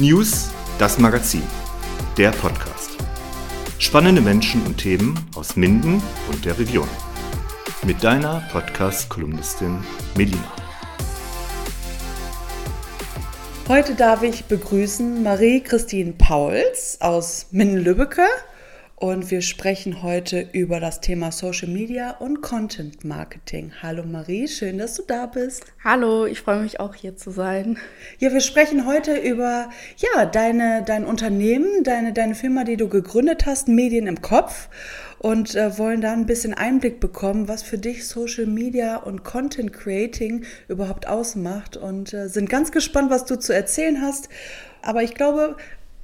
News, das Magazin, der Podcast. Spannende Menschen und Themen aus Minden und der Region. Mit deiner Podcast-Kolumnistin Melina. Heute darf ich begrüßen Marie-Christine Pauls aus Minden-Lübbecke und wir sprechen heute über das Thema Social Media und Content Marketing. Hallo Marie, schön, dass du da bist. Hallo, ich freue mich auch hier zu sein. Ja, wir sprechen heute über ja, deine, dein Unternehmen, deine, deine Firma, die du gegründet hast, Medien im Kopf und äh, wollen da ein bisschen Einblick bekommen, was für dich Social Media und Content Creating überhaupt ausmacht und äh, sind ganz gespannt, was du zu erzählen hast. Aber ich glaube,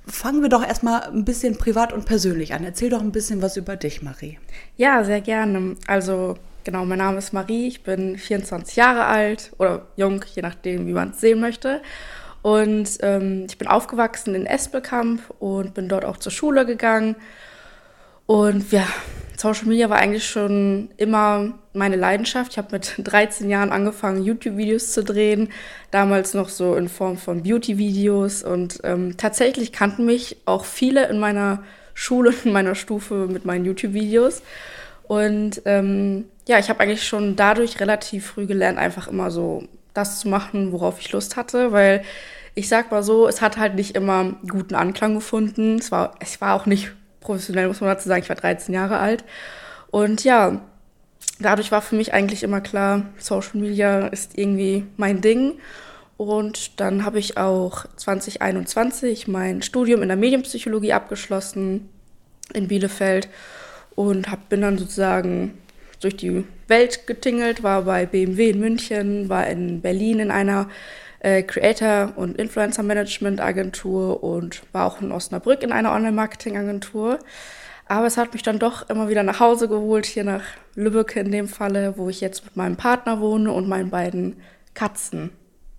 fangen wir doch erstmal ein bisschen privat und persönlich an. Erzähl doch ein bisschen was über dich, Marie. Ja, sehr gerne. Also, genau, mein Name ist Marie, ich bin 24 Jahre alt oder jung, je nachdem, wie man es sehen möchte. Und ähm, ich bin aufgewachsen in Espelkamp und bin dort auch zur Schule gegangen. Und ja, Social Media war eigentlich schon immer meine Leidenschaft. Ich habe mit 13 Jahren angefangen, YouTube-Videos zu drehen, damals noch so in Form von Beauty-Videos. Und ähm, tatsächlich kannten mich auch viele in meiner Schule, in meiner Stufe mit meinen YouTube-Videos. Und ähm, ja, ich habe eigentlich schon dadurch relativ früh gelernt, einfach immer so das zu machen, worauf ich Lust hatte, weil ich sag mal so, es hat halt nicht immer guten Anklang gefunden. Es war, es war auch nicht professionell, muss man dazu sagen, ich war 13 Jahre alt. Und ja, dadurch war für mich eigentlich immer klar, Social Media ist irgendwie mein Ding. Und dann habe ich auch 2021 mein Studium in der Medienpsychologie abgeschlossen in Bielefeld und hab, bin dann sozusagen durch die Welt getingelt, war bei BMW in München, war in Berlin in einer äh, Creator- und Influencer-Management-Agentur und war auch in Osnabrück in einer Online-Marketing-Agentur. Aber es hat mich dann doch immer wieder nach Hause geholt, hier nach Lübeck in dem Falle, wo ich jetzt mit meinem Partner wohne und meinen beiden Katzen.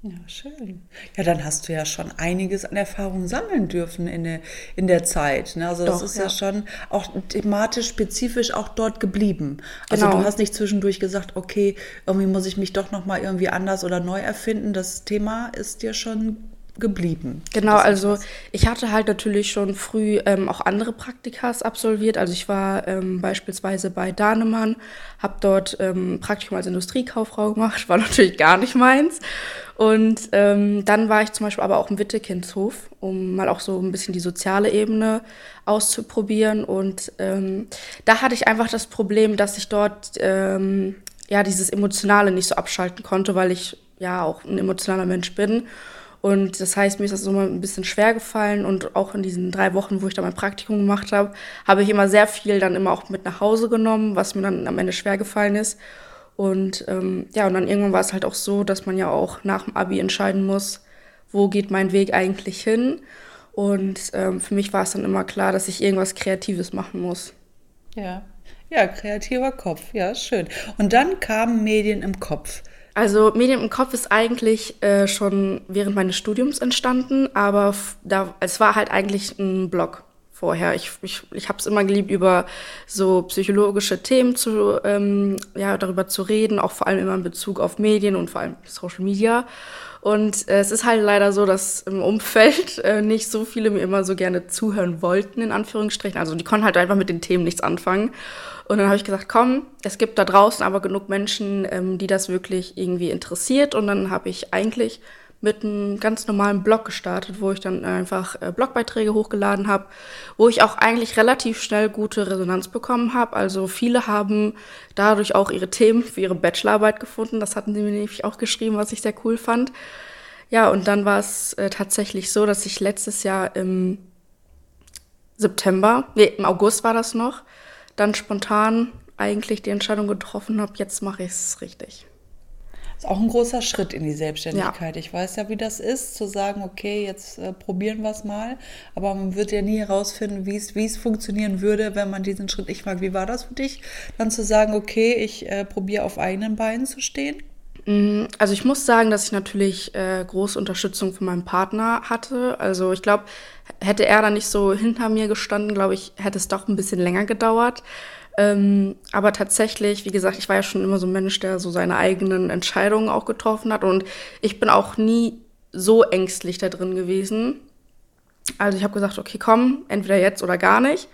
Ja, schön. Ja, dann hast du ja schon einiges an Erfahrung sammeln dürfen in der, in der Zeit. Ne? Also das Doch, ist ja. ja. schon auch thematisch spezifisch auch dort geblieben. Also genau. du hast nicht zwischendurch gesagt, okay, irgendwie muss ich mich doch noch mal irgendwie anders oder neu erfinden. Das Thema ist dir schon geblieben. Genau, also ich hatte halt natürlich schon früh ähm, auch andere Praktikas absolviert. Also ich war ähm, beispielsweise bei Dahnemann, habe dort ähm, Praktikum als Industriekauffrau gemacht, war natürlich gar nicht meins. Und ähm, dann war ich zum Beispiel aber auch im Wittekindshof, um mal auch so ein bisschen die soziale Ebene auszuprobieren. Und ähm, da hatte ich einfach das Problem, dass ich dort ähm, ja dieses Emotionale nicht so abschalten konnte, weil ich ja auch ein emotionaler Mensch bin. Und das heißt, mir ist das mal ein bisschen schwer gefallen und auch in diesen drei Wochen, wo ich da mein Praktikum gemacht habe, habe ich immer sehr viel dann immer auch mit nach Hause genommen, was mir dann am Ende schwer gefallen ist. Und ähm, ja, und dann irgendwann war es halt auch so, dass man ja auch nach dem Abi entscheiden muss, wo geht mein Weg eigentlich hin. Und ähm, für mich war es dann immer klar, dass ich irgendwas Kreatives machen muss. Ja, ja, kreativer Kopf, ja, schön. Und dann kamen Medien im Kopf. Also Medien im Kopf ist eigentlich äh, schon während meines Studiums entstanden, aber da, es war halt eigentlich ein Blog vorher. Ich, ich, ich habe es immer geliebt, über so psychologische Themen zu, ähm, ja, darüber zu reden, auch vor allem immer in Bezug auf Medien und vor allem Social Media. Und äh, es ist halt leider so, dass im Umfeld äh, nicht so viele mir immer so gerne zuhören wollten, in Anführungsstrichen. Also die konnten halt einfach mit den Themen nichts anfangen. Und dann habe ich gesagt, komm, es gibt da draußen aber genug Menschen, ähm, die das wirklich irgendwie interessiert. Und dann habe ich eigentlich mit einem ganz normalen Blog gestartet, wo ich dann einfach äh, Blogbeiträge hochgeladen habe, wo ich auch eigentlich relativ schnell gute Resonanz bekommen habe. Also viele haben dadurch auch ihre Themen für ihre Bachelorarbeit gefunden. Das hatten sie mir nämlich auch geschrieben, was ich sehr cool fand. Ja, und dann war es äh, tatsächlich so, dass ich letztes Jahr im September, nee, im August war das noch, dann spontan eigentlich die Entscheidung getroffen habe, jetzt mache ich es richtig. Das ist auch ein großer Schritt in die Selbstständigkeit. Ja. Ich weiß ja, wie das ist, zu sagen, okay, jetzt äh, probieren wir es mal. Aber man wird ja nie herausfinden, wie es funktionieren würde, wenn man diesen Schritt nicht mag. Wie war das für dich, dann zu sagen, okay, ich äh, probiere auf eigenen Beinen zu stehen? Mm, also ich muss sagen, dass ich natürlich äh, große Unterstützung von meinem Partner hatte. Also ich glaube, hätte er da nicht so hinter mir gestanden, glaube ich, hätte es doch ein bisschen länger gedauert. Ähm, aber tatsächlich, wie gesagt, ich war ja schon immer so ein Mensch, der so seine eigenen Entscheidungen auch getroffen hat. Und ich bin auch nie so ängstlich da drin gewesen. Also ich habe gesagt, okay, komm, entweder jetzt oder gar nicht.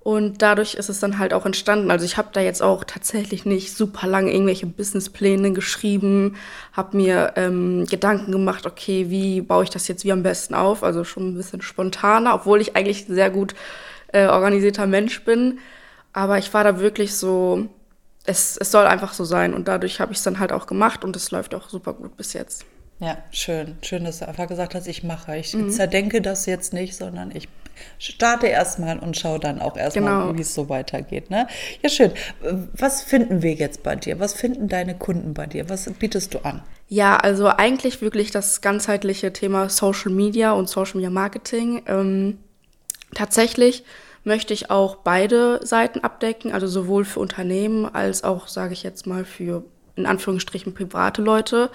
Und dadurch ist es dann halt auch entstanden. Also ich habe da jetzt auch tatsächlich nicht super lange irgendwelche Businesspläne geschrieben, habe mir ähm, Gedanken gemacht, okay, wie baue ich das jetzt wie am besten auf? Also schon ein bisschen spontaner, obwohl ich eigentlich sehr gut äh, organisierter Mensch bin. Aber ich war da wirklich so, es, es soll einfach so sein. Und dadurch habe ich es dann halt auch gemacht und es läuft auch super gut bis jetzt. Ja, schön. Schön, dass du einfach gesagt hast, ich mache. Ich mhm. zerdenke das jetzt nicht, sondern ich starte erstmal und schaue dann auch erstmal, genau. wie es so weitergeht. Ne? Ja, schön. Was finden wir jetzt bei dir? Was finden deine Kunden bei dir? Was bietest du an? Ja, also eigentlich wirklich das ganzheitliche Thema Social Media und Social Media Marketing. Ähm, tatsächlich möchte ich auch beide Seiten abdecken, also sowohl für Unternehmen als auch, sage ich jetzt mal, für in Anführungsstrichen private Leute.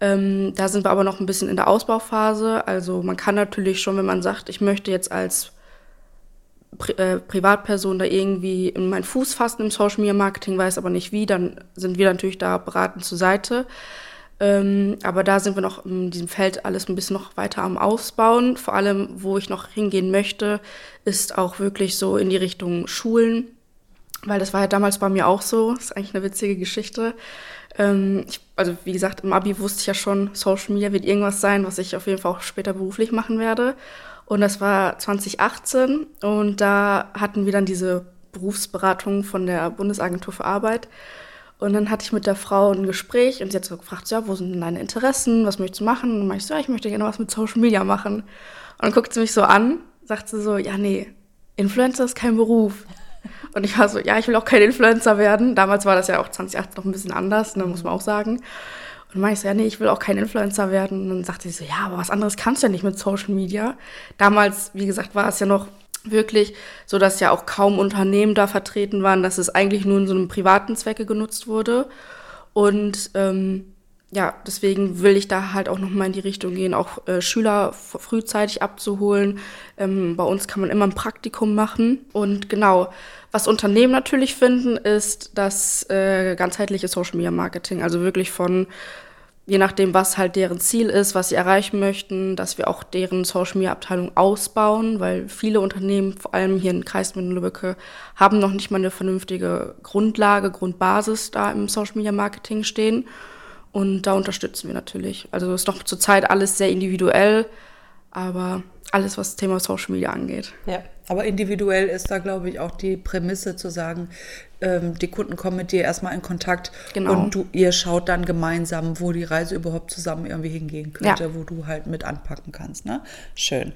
Ähm, da sind wir aber noch ein bisschen in der Ausbauphase. Also man kann natürlich schon, wenn man sagt, ich möchte jetzt als Pri äh, Privatperson da irgendwie in meinen Fuß fassen im Social Media Marketing, weiß aber nicht wie, dann sind wir natürlich da beratend zur Seite. Ähm, aber da sind wir noch in diesem Feld alles ein bisschen noch weiter am Ausbauen. Vor allem, wo ich noch hingehen möchte, ist auch wirklich so in die Richtung Schulen, weil das war ja damals bei mir auch so. Das ist eigentlich eine witzige Geschichte. Ähm, ich, also wie gesagt, im Abi wusste ich ja schon, Social Media wird irgendwas sein, was ich auf jeden Fall auch später beruflich machen werde. Und das war 2018 und da hatten wir dann diese Berufsberatung von der Bundesagentur für Arbeit. Und dann hatte ich mit der Frau ein Gespräch und sie hat so gefragt, ja, wo sind denn deine Interessen, was möchtest du machen? Und dann meinte ich so, ja, ich möchte gerne was mit Social Media machen. Und dann guckt sie mich so an, sagt sie so, ja, nee, Influencer ist kein Beruf. Und ich war so, ja, ich will auch kein Influencer werden. Damals war das ja auch 2018 noch ein bisschen anders, ne, muss man auch sagen. Und dann meinte ich so, ja, nee, ich will auch kein Influencer werden. Und dann sagte sie so, ja, aber was anderes kannst du ja nicht mit Social Media. Damals, wie gesagt, war es ja noch wirklich so, dass ja auch kaum Unternehmen da vertreten waren, dass es eigentlich nur in so einem privaten Zwecke genutzt wurde. Und ähm, ja, deswegen will ich da halt auch nochmal in die Richtung gehen, auch äh, Schüler frühzeitig abzuholen. Ähm, bei uns kann man immer ein Praktikum machen. Und genau, was Unternehmen natürlich finden, ist das äh, ganzheitliche Social Media Marketing. Also wirklich von, je nachdem, was halt deren Ziel ist, was sie erreichen möchten, dass wir auch deren Social Media Abteilung ausbauen, weil viele Unternehmen, vor allem hier in Kreis Lübbecke, haben noch nicht mal eine vernünftige Grundlage, Grundbasis da im Social Media Marketing stehen. Und da unterstützen wir natürlich. Also ist noch zurzeit alles sehr individuell, aber alles, was das Thema Social Media angeht. Ja, aber individuell ist da, glaube ich, auch die Prämisse zu sagen, ähm, die Kunden kommen mit dir erstmal in Kontakt genau. und du, ihr schaut dann gemeinsam, wo die Reise überhaupt zusammen irgendwie hingehen könnte, ja. wo du halt mit anpacken kannst. Ne? Schön.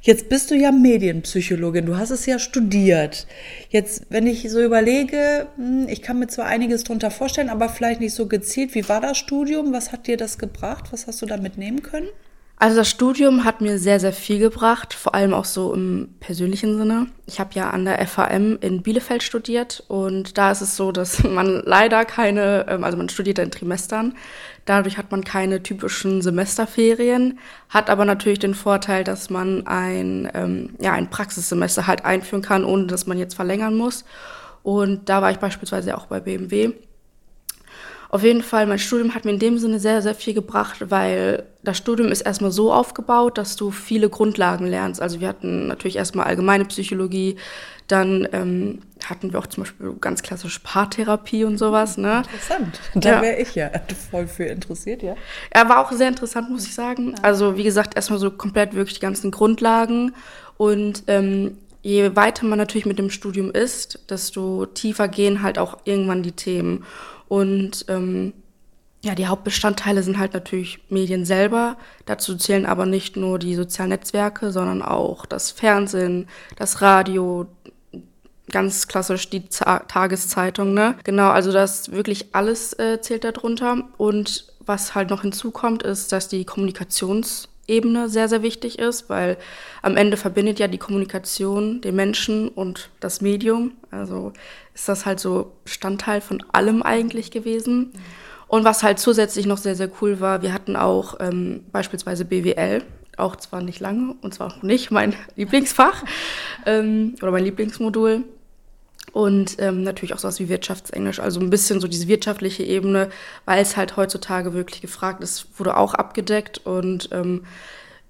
Jetzt bist du ja Medienpsychologin, du hast es ja studiert. Jetzt, wenn ich so überlege, hm, ich kann mir zwar einiges drunter vorstellen, aber vielleicht nicht so gezielt. Wie war das Studium? Was hat dir das gebracht? Was hast du da mitnehmen können? Also das Studium hat mir sehr, sehr viel gebracht, vor allem auch so im persönlichen Sinne. Ich habe ja an der FAM in Bielefeld studiert und da ist es so, dass man leider keine, ähm, also man studiert in Trimestern, dadurch hat man keine typischen Semesterferien, hat aber natürlich den Vorteil, dass man ein, ähm, ja, ein Praxissemester halt einführen kann, ohne dass man jetzt verlängern muss. Und da war ich beispielsweise auch bei BMW auf jeden Fall, mein Studium hat mir in dem Sinne sehr, sehr viel gebracht, weil das Studium ist erstmal so aufgebaut, dass du viele Grundlagen lernst. Also wir hatten natürlich erstmal allgemeine Psychologie, dann ähm, hatten wir auch zum Beispiel ganz klassisch Paartherapie und sowas. Ne? Interessant. Da ja. wäre ich ja voll für interessiert, ja. Er war auch sehr interessant, muss ich sagen. Also wie gesagt, erstmal so komplett wirklich die ganzen Grundlagen und ähm, je weiter man natürlich mit dem Studium ist, desto tiefer gehen halt auch irgendwann die Themen. Und ähm, ja, die Hauptbestandteile sind halt natürlich Medien selber. Dazu zählen aber nicht nur die sozialen Netzwerke, sondern auch das Fernsehen, das Radio, ganz klassisch die Z Tageszeitung, ne? Genau, also das wirklich alles äh, zählt darunter. Und was halt noch hinzukommt, ist, dass die Kommunikationsebene sehr, sehr wichtig ist, weil am Ende verbindet ja die Kommunikation den Menschen und das Medium. Also ist das halt so Bestandteil von allem eigentlich gewesen. Und was halt zusätzlich noch sehr, sehr cool war, wir hatten auch ähm, beispielsweise BWL, auch zwar nicht lange und zwar auch nicht mein Lieblingsfach ähm, oder mein Lieblingsmodul. Und ähm, natürlich auch sowas wie Wirtschaftsenglisch, also ein bisschen so diese wirtschaftliche Ebene, weil es halt heutzutage wirklich gefragt ist, wurde auch abgedeckt. Und ähm,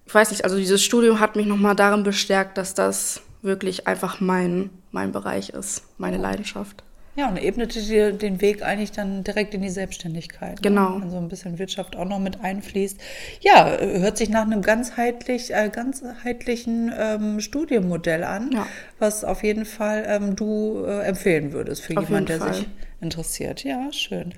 ich weiß nicht, also dieses Studium hat mich nochmal darin bestärkt, dass das wirklich einfach mein, mein Bereich ist, meine Leidenschaft. Ja, und ebnete dir den Weg eigentlich dann direkt in die Selbstständigkeit. Ne? Genau. Ne? Also ein bisschen Wirtschaft auch noch mit einfließt. Ja, hört sich nach einem ganzheitlich, äh, ganzheitlichen ähm, Studienmodell an, ja. was auf jeden Fall ähm, du äh, empfehlen würdest für jemanden, der sich interessiert. Ja, schön.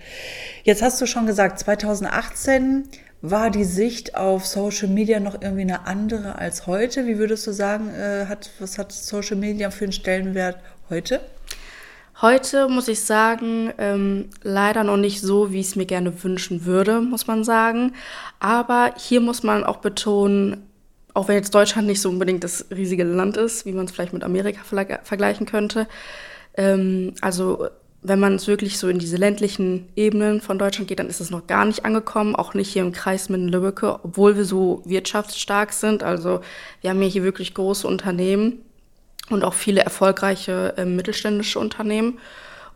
Jetzt hast du schon gesagt, 2018 war die Sicht auf Social Media noch irgendwie eine andere als heute? Wie würdest du sagen, äh, hat, was hat Social Media für einen Stellenwert heute? Heute muss ich sagen, ähm, leider noch nicht so, wie ich es mir gerne wünschen würde, muss man sagen. Aber hier muss man auch betonen, auch wenn jetzt Deutschland nicht so unbedingt das riesige Land ist, wie man es vielleicht mit Amerika vergleichen könnte. Ähm, also wenn man es wirklich so in diese ländlichen Ebenen von Deutschland geht, dann ist es noch gar nicht angekommen, auch nicht hier im Kreis Minden-Lübbecke, obwohl wir so wirtschaftsstark sind. Also wir haben hier wirklich große Unternehmen und auch viele erfolgreiche äh, mittelständische Unternehmen.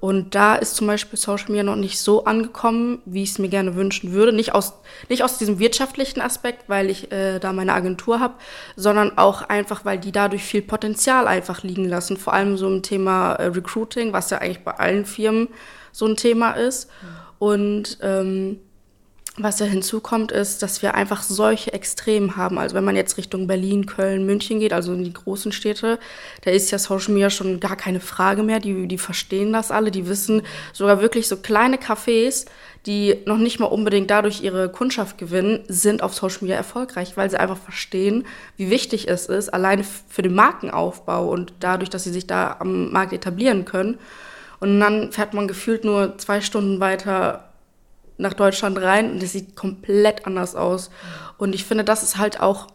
Und da ist zum Beispiel Social Media noch nicht so angekommen, wie ich es mir gerne wünschen würde. Nicht aus, nicht aus diesem wirtschaftlichen Aspekt, weil ich äh, da meine Agentur habe, sondern auch einfach, weil die dadurch viel Potenzial einfach liegen lassen. Vor allem so im Thema äh, Recruiting, was ja eigentlich bei allen Firmen so ein Thema ist. Mhm. Und ähm, was ja hinzukommt, ist, dass wir einfach solche Extremen haben. Also wenn man jetzt Richtung Berlin, Köln, München geht, also in die großen Städte, da ist ja Social Media schon gar keine Frage mehr. Die, die verstehen das alle, die wissen sogar wirklich so kleine Cafés, die noch nicht mal unbedingt dadurch ihre Kundschaft gewinnen, sind auf Social Media erfolgreich, weil sie einfach verstehen, wie wichtig es ist, alleine für den Markenaufbau und dadurch, dass sie sich da am Markt etablieren können. Und dann fährt man gefühlt nur zwei Stunden weiter nach Deutschland rein und es sieht komplett anders aus. Und ich finde, das ist halt auch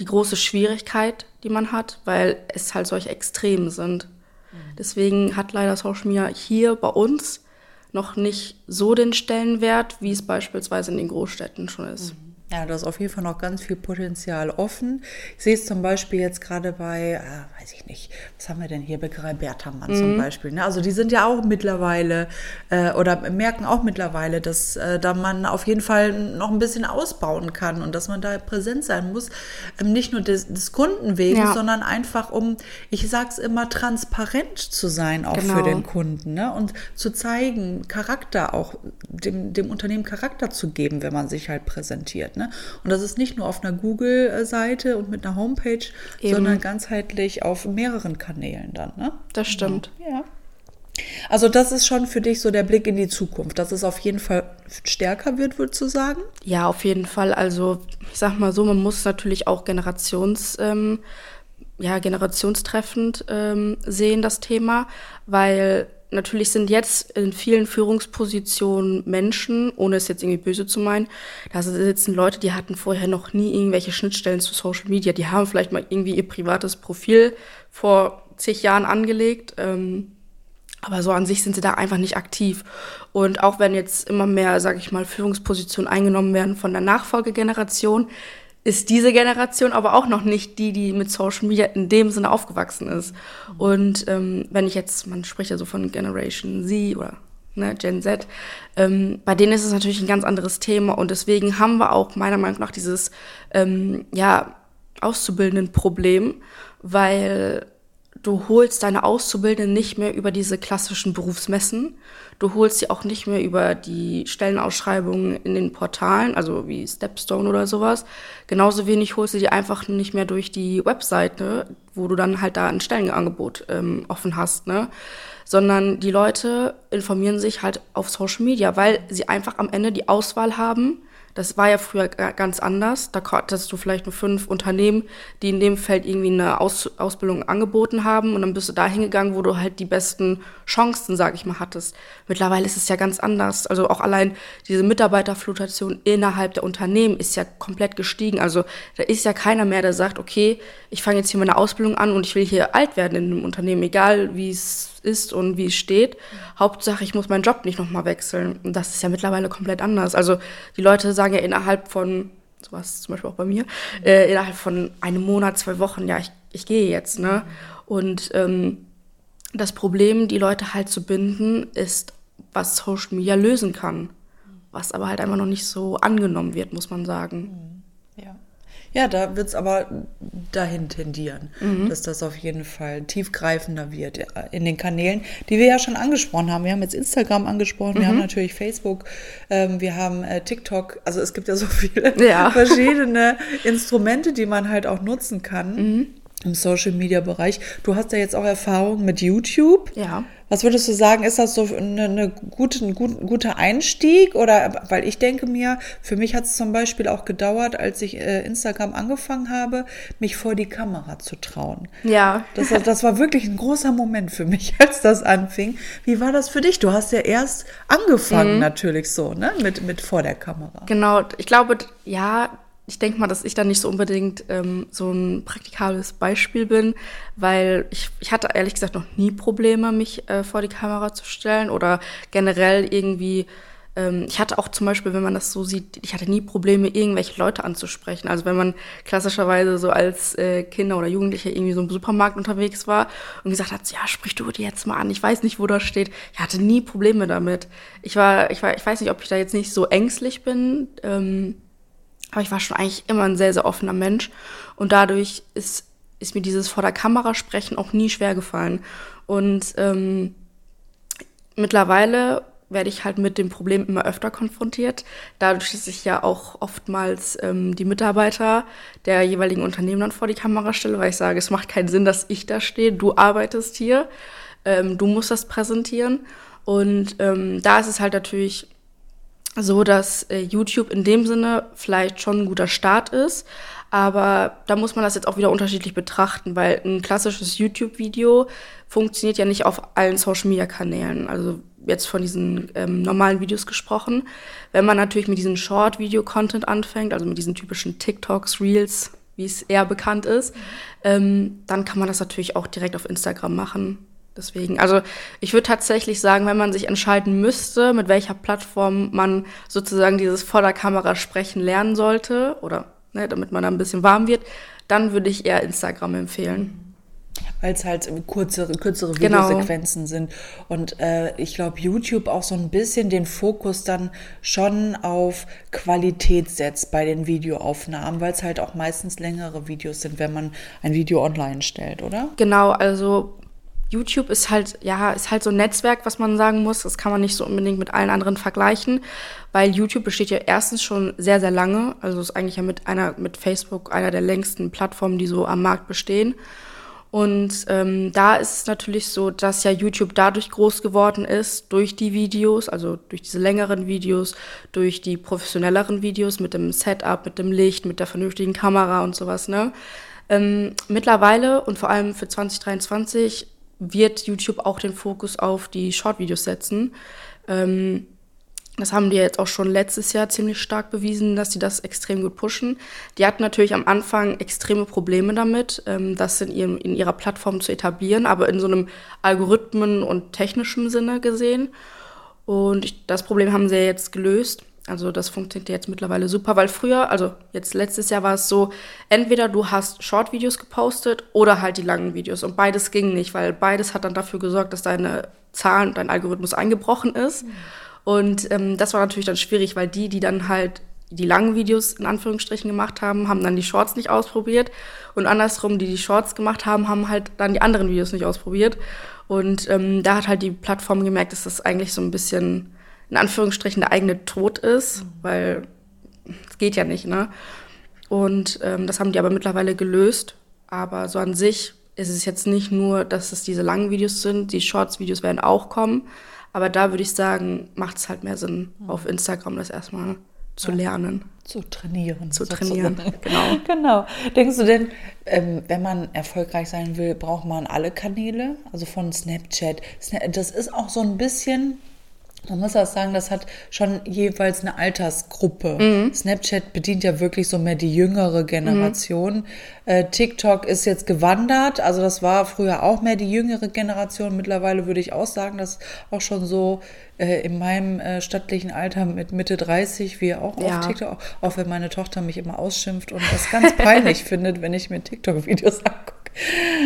die große Schwierigkeit, die man hat, weil es halt solche Extremen sind. Deswegen hat leider Social Media hier bei uns noch nicht so den Stellenwert, wie es beispielsweise in den Großstädten schon ist. Mhm. Ja, da ist auf jeden Fall noch ganz viel Potenzial offen. Ich sehe es zum Beispiel jetzt gerade bei, äh, weiß ich nicht, was haben wir denn hier bei Bertermann mhm. zum Beispiel. Ne? Also die sind ja auch mittlerweile äh, oder merken auch mittlerweile, dass äh, da man auf jeden Fall noch ein bisschen ausbauen kann und dass man da präsent sein muss. Ähm, nicht nur des, des Kundenweges, ja. sondern einfach um, ich sage es immer, transparent zu sein auch genau. für den Kunden ne? und zu zeigen, Charakter auch, dem, dem Unternehmen Charakter zu geben, wenn man sich halt präsentiert. Ne? Und das ist nicht nur auf einer Google-Seite und mit einer Homepage, Eben. sondern ganzheitlich auf mehreren Kanälen dann. Ne? Das stimmt. Ja. Also das ist schon für dich so der Blick in die Zukunft, dass es auf jeden Fall stärker wird, würdest du sagen? Ja, auf jeden Fall. Also ich sag mal so, man muss natürlich auch Generations, ähm, ja, generationstreffend ähm, sehen, das Thema, weil natürlich sind jetzt in vielen Führungspositionen Menschen, ohne es jetzt irgendwie böse zu meinen, da sitzen Leute, die hatten vorher noch nie irgendwelche Schnittstellen zu Social Media. Die haben vielleicht mal irgendwie ihr privates Profil vor zig Jahren angelegt. Ähm, aber so an sich sind sie da einfach nicht aktiv. Und auch wenn jetzt immer mehr, sage ich mal, Führungspositionen eingenommen werden von der Nachfolgegeneration, ist diese Generation aber auch noch nicht die, die mit Social Media in dem Sinne aufgewachsen ist. Und ähm, wenn ich jetzt, man spricht ja so von Generation Z oder ne, Gen Z, ähm, bei denen ist es natürlich ein ganz anderes Thema und deswegen haben wir auch meiner Meinung nach dieses ähm, ja auszubildenden Problem, weil du holst deine Auszubildenden nicht mehr über diese klassischen Berufsmessen. Du holst sie auch nicht mehr über die Stellenausschreibungen in den Portalen, also wie Stepstone oder sowas. Genauso wenig holst du die einfach nicht mehr durch die Webseite, wo du dann halt da ein Stellenangebot ähm, offen hast, ne? Sondern die Leute informieren sich halt auf Social Media, weil sie einfach am Ende die Auswahl haben, das war ja früher ganz anders. Da hattest du vielleicht nur fünf Unternehmen, die in dem Feld irgendwie eine Aus Ausbildung angeboten haben und dann bist du da hingegangen, wo du halt die besten Chancen, sag ich mal, hattest. Mittlerweile ist es ja ganz anders. Also auch allein diese Mitarbeiterflutation innerhalb der Unternehmen ist ja komplett gestiegen. Also da ist ja keiner mehr, der sagt, okay, ich fange jetzt hier meine Ausbildung an und ich will hier alt werden in einem Unternehmen, egal wie es ist und wie es steht. Hauptsache, ich muss meinen Job nicht nochmal wechseln. Und das ist ja mittlerweile komplett anders. Also die Leute sagen ja innerhalb von, sowas zum Beispiel auch bei mir, äh, innerhalb von einem Monat, zwei Wochen, ja, ich, ich gehe jetzt. Ne? Und ähm, das Problem, die Leute halt zu binden, ist, was Social Media lösen kann. Was aber halt einfach noch nicht so angenommen wird, muss man sagen. Ja. Da wird es aber dahin tendieren, mhm. dass das auf jeden Fall tiefgreifender wird in den Kanälen, die wir ja schon angesprochen haben. Wir haben jetzt Instagram angesprochen, mhm. wir haben natürlich Facebook, ähm, wir haben äh, TikTok. Also es gibt ja so viele ja. verschiedene Instrumente, die man halt auch nutzen kann. Mhm im Social Media Bereich. Du hast ja jetzt auch Erfahrung mit YouTube. Ja. Was würdest du sagen, ist das so eine, eine gute, ein guter Einstieg? Oder weil ich denke mir, für mich hat es zum Beispiel auch gedauert, als ich äh, Instagram angefangen habe, mich vor die Kamera zu trauen. Ja. Das, das war wirklich ein großer Moment für mich, als das anfing. Wie war das für dich? Du hast ja erst angefangen, mhm. natürlich so, ne? Mit, mit vor der Kamera. Genau, ich glaube, ja, ich denke mal, dass ich da nicht so unbedingt ähm, so ein praktikables Beispiel bin, weil ich, ich hatte ehrlich gesagt noch nie Probleme, mich äh, vor die Kamera zu stellen oder generell irgendwie. Ähm, ich hatte auch zum Beispiel, wenn man das so sieht, ich hatte nie Probleme, irgendwelche Leute anzusprechen. Also wenn man klassischerweise so als äh, Kinder oder Jugendliche irgendwie so im Supermarkt unterwegs war und gesagt hat, ja, sprich du die jetzt mal an, ich weiß nicht, wo das steht. Ich hatte nie Probleme damit. Ich war, ich war, ich weiß nicht, ob ich da jetzt nicht so ängstlich bin. Ähm, aber ich war schon eigentlich immer ein sehr, sehr offener Mensch. Und dadurch ist, ist mir dieses vor der Kamera sprechen auch nie schwer gefallen. Und ähm, mittlerweile werde ich halt mit dem Problem immer öfter konfrontiert. Dadurch, dass ich ja auch oftmals ähm, die Mitarbeiter der jeweiligen Unternehmen dann vor die Kamera stelle, weil ich sage, es macht keinen Sinn, dass ich da stehe, du arbeitest hier, ähm, du musst das präsentieren. Und ähm, da ist es halt natürlich so, dass äh, YouTube in dem Sinne vielleicht schon ein guter Start ist. Aber da muss man das jetzt auch wieder unterschiedlich betrachten, weil ein klassisches YouTube-Video funktioniert ja nicht auf allen Social-Media-Kanälen. Also jetzt von diesen ähm, normalen Videos gesprochen. Wenn man natürlich mit diesem Short-Video-Content anfängt, also mit diesen typischen TikToks, Reels, wie es eher bekannt ist, ähm, dann kann man das natürlich auch direkt auf Instagram machen. Deswegen, also ich würde tatsächlich sagen, wenn man sich entscheiden müsste, mit welcher Plattform man sozusagen dieses vor der Kamera sprechen lernen sollte oder ne, damit man da ein bisschen warm wird, dann würde ich eher Instagram empfehlen. Weil es halt kürzere, kürzere genau. Videosequenzen genau. sind. Und äh, ich glaube, YouTube auch so ein bisschen den Fokus dann schon auf Qualität setzt bei den Videoaufnahmen, weil es halt auch meistens längere Videos sind, wenn man ein Video online stellt, oder? Genau, also YouTube ist halt, ja, ist halt so ein Netzwerk, was man sagen muss. Das kann man nicht so unbedingt mit allen anderen vergleichen, weil YouTube besteht ja erstens schon sehr, sehr lange. Also ist eigentlich ja mit einer, mit Facebook einer der längsten Plattformen, die so am Markt bestehen. Und ähm, da ist es natürlich so, dass ja YouTube dadurch groß geworden ist, durch die Videos, also durch diese längeren Videos, durch die professionelleren Videos mit dem Setup, mit dem Licht, mit der vernünftigen Kamera und sowas. Ne? Ähm, mittlerweile und vor allem für 2023 wird YouTube auch den Fokus auf die Short-Videos setzen. Ähm, das haben die jetzt auch schon letztes Jahr ziemlich stark bewiesen, dass sie das extrem gut pushen. Die hatten natürlich am Anfang extreme Probleme damit, ähm, das in, ihrem, in ihrer Plattform zu etablieren, aber in so einem Algorithmen- und technischen Sinne gesehen. Und ich, das Problem haben sie ja jetzt gelöst. Also das funktioniert jetzt mittlerweile super, weil früher, also jetzt letztes Jahr war es so, entweder du hast Short-Videos gepostet oder halt die langen Videos. Und beides ging nicht, weil beides hat dann dafür gesorgt, dass deine Zahlen, dein Algorithmus eingebrochen ist. Mhm. Und ähm, das war natürlich dann schwierig, weil die, die dann halt die langen Videos in Anführungsstrichen gemacht haben, haben dann die Shorts nicht ausprobiert. Und andersrum, die die Shorts gemacht haben, haben halt dann die anderen Videos nicht ausprobiert. Und ähm, da hat halt die Plattform gemerkt, dass das eigentlich so ein bisschen in Anführungsstrichen der eigene Tod ist, mhm. weil es geht ja nicht, ne? Und ähm, das haben die aber mittlerweile gelöst. Aber so an sich ist es jetzt nicht nur, dass es diese langen Videos sind, die Shorts-Videos werden auch kommen. Aber da würde ich sagen, macht es halt mehr Sinn, mhm. auf Instagram das erstmal zu lernen. Zu trainieren. Zu trainieren, genau. genau. Denkst du denn, ähm, wenn man erfolgreich sein will, braucht man alle Kanäle? Also von Snapchat. Das ist auch so ein bisschen man muss auch sagen, das hat schon jeweils eine Altersgruppe. Mhm. Snapchat bedient ja wirklich so mehr die jüngere Generation. Mhm. Äh, TikTok ist jetzt gewandert, also das war früher auch mehr die jüngere Generation. Mittlerweile würde ich auch sagen, dass auch schon so äh, in meinem äh, stattlichen Alter mit Mitte 30 wir auch ja. auf TikTok, auch wenn meine Tochter mich immer ausschimpft und das ganz peinlich findet, wenn ich mir TikTok-Videos angucke.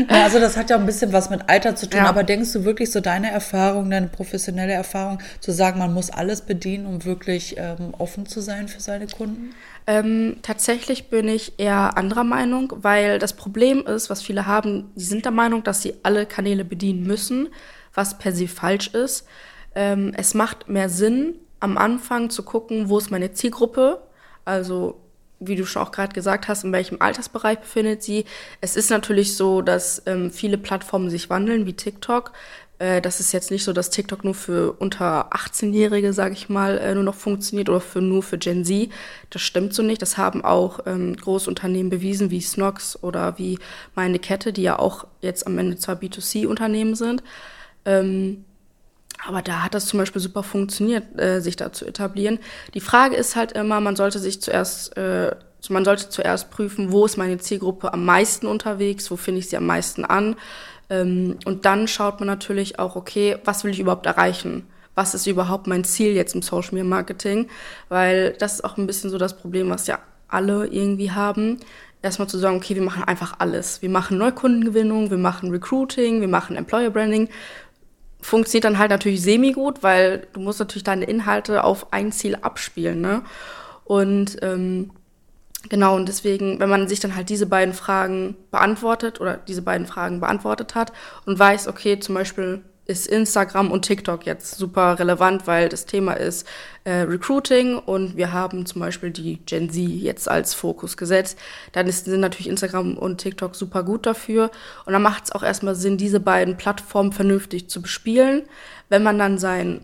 Ja, also das hat ja ein bisschen was mit Alter zu tun, ja. aber denkst du wirklich so deine Erfahrung, deine professionelle Erfahrung, zu sagen, man muss alles bedienen, um wirklich ähm, offen zu sein für seine Kunden? Ähm, tatsächlich bin ich eher anderer Meinung, weil das Problem ist, was viele haben, die sind der Meinung, dass sie alle Kanäle bedienen müssen, was per se falsch ist. Ähm, es macht mehr Sinn, am Anfang zu gucken, wo ist meine Zielgruppe, also wie du schon auch gerade gesagt hast, in welchem Altersbereich befindet sie. Es ist natürlich so, dass ähm, viele Plattformen sich wandeln, wie TikTok. Äh, das ist jetzt nicht so, dass TikTok nur für unter 18-Jährige, sage ich mal, äh, nur noch funktioniert oder für, nur für Gen Z. Das stimmt so nicht. Das haben auch ähm, Großunternehmen bewiesen, wie Snox oder wie Meine Kette, die ja auch jetzt am Ende zwar B2C-Unternehmen sind. Ähm, aber da hat das zum Beispiel super funktioniert, äh, sich da zu etablieren. Die Frage ist halt immer, man sollte sich zuerst, äh, man sollte zuerst prüfen, wo ist meine Zielgruppe am meisten unterwegs, wo finde ich sie am meisten an. Ähm, und dann schaut man natürlich auch, okay, was will ich überhaupt erreichen? Was ist überhaupt mein Ziel jetzt im Social Media Marketing? Weil das ist auch ein bisschen so das Problem, was ja alle irgendwie haben. Erstmal zu sagen, okay, wir machen einfach alles. Wir machen Neukundengewinnung, wir machen Recruiting, wir machen Employer Branding funktioniert dann halt natürlich semi-gut, weil du musst natürlich deine Inhalte auf ein Ziel abspielen, ne? Und ähm, genau, und deswegen, wenn man sich dann halt diese beiden Fragen beantwortet oder diese beiden Fragen beantwortet hat und weiß, okay, zum Beispiel ist Instagram und TikTok jetzt super relevant, weil das Thema ist äh, Recruiting und wir haben zum Beispiel die Gen Z jetzt als Fokus gesetzt. Dann ist, sind natürlich Instagram und TikTok super gut dafür. Und dann macht es auch erstmal Sinn, diese beiden Plattformen vernünftig zu bespielen. Wenn man dann sein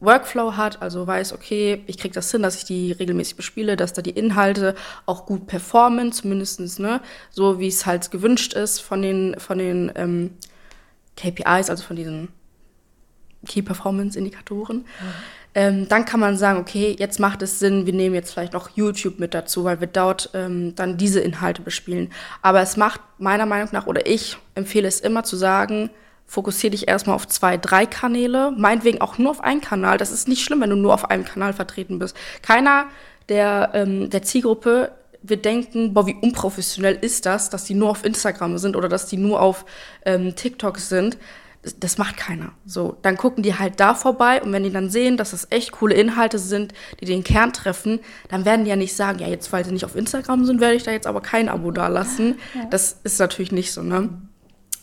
Workflow hat, also weiß, okay, ich kriege das hin, dass ich die regelmäßig bespiele, dass da die Inhalte auch gut performen, zumindestens ne, so wie es halt gewünscht ist von den, von den ähm, KPIs, also von diesen Key Performance Indikatoren. Mhm. Ähm, dann kann man sagen, okay, jetzt macht es Sinn, wir nehmen jetzt vielleicht noch YouTube mit dazu, weil wir dort ähm, dann diese Inhalte bespielen. Aber es macht meiner Meinung nach, oder ich empfehle es immer zu sagen, fokussiere dich erstmal auf zwei, drei Kanäle, meinetwegen auch nur auf einen Kanal. Das ist nicht schlimm, wenn du nur auf einem Kanal vertreten bist. Keiner der, ähm, der Zielgruppe wird denken, boah, wie unprofessionell ist das, dass die nur auf Instagram sind oder dass die nur auf ähm, TikTok sind das macht keiner. So, dann gucken die halt da vorbei und wenn die dann sehen, dass das echt coole Inhalte sind, die den Kern treffen, dann werden die ja nicht sagen, ja, jetzt weil sie nicht auf Instagram sind, werde ich da jetzt aber kein Abo da lassen. Ja. Das ist natürlich nicht so, ne?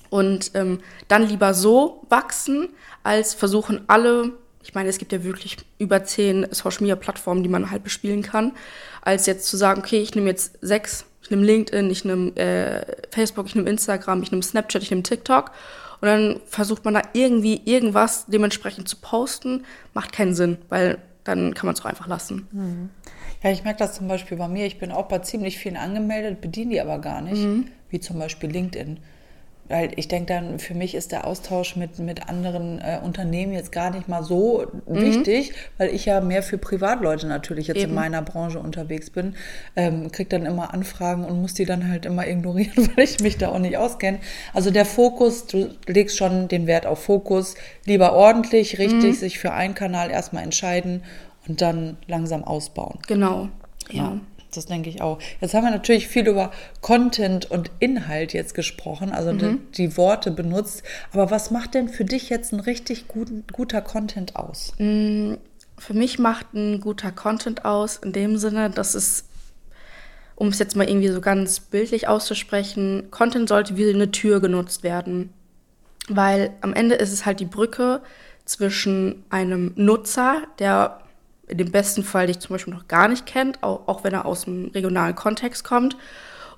Und ähm, dann lieber so wachsen, als versuchen alle, ich meine, es gibt ja wirklich über zehn Social Media Plattformen, die man halt bespielen kann, als jetzt zu sagen, okay, ich nehme jetzt sechs, ich nehme LinkedIn, ich nehme äh, Facebook, ich nehme Instagram, ich nehme Snapchat, ich nehme TikTok und dann versucht man da irgendwie irgendwas dementsprechend zu posten. Macht keinen Sinn, weil dann kann man es auch einfach lassen. Mhm. Ja, ich merke das zum Beispiel bei mir. Ich bin auch bei ziemlich vielen angemeldet, bediene die aber gar nicht, mhm. wie zum Beispiel LinkedIn. Weil ich denke dann, für mich ist der Austausch mit, mit anderen äh, Unternehmen jetzt gar nicht mal so mhm. wichtig, weil ich ja mehr für Privatleute natürlich jetzt Eben. in meiner Branche unterwegs bin. Ähm, krieg dann immer Anfragen und muss die dann halt immer ignorieren, weil ich mich da auch nicht auskenne. Also der Fokus, du legst schon den Wert auf Fokus, lieber ordentlich, richtig mhm. sich für einen Kanal erstmal entscheiden und dann langsam ausbauen. Genau. ja. ja das denke ich auch. Jetzt haben wir natürlich viel über Content und Inhalt jetzt gesprochen, also mhm. die, die, Worte benutzt. Aber was macht denn für dich jetzt ein richtig gut, guter Content aus? Mm, für mich macht ein guter Content aus in dem Sinne, dass es, um es jetzt mal irgendwie so ganz bildlich auszusprechen, Content sollte wie eine Tür genutzt werden. Weil am Ende ist es halt die Brücke zwischen einem Nutzer, der in dem besten Fall dich zum Beispiel noch gar nicht kennt, auch, auch wenn er aus dem regionalen Kontext kommt.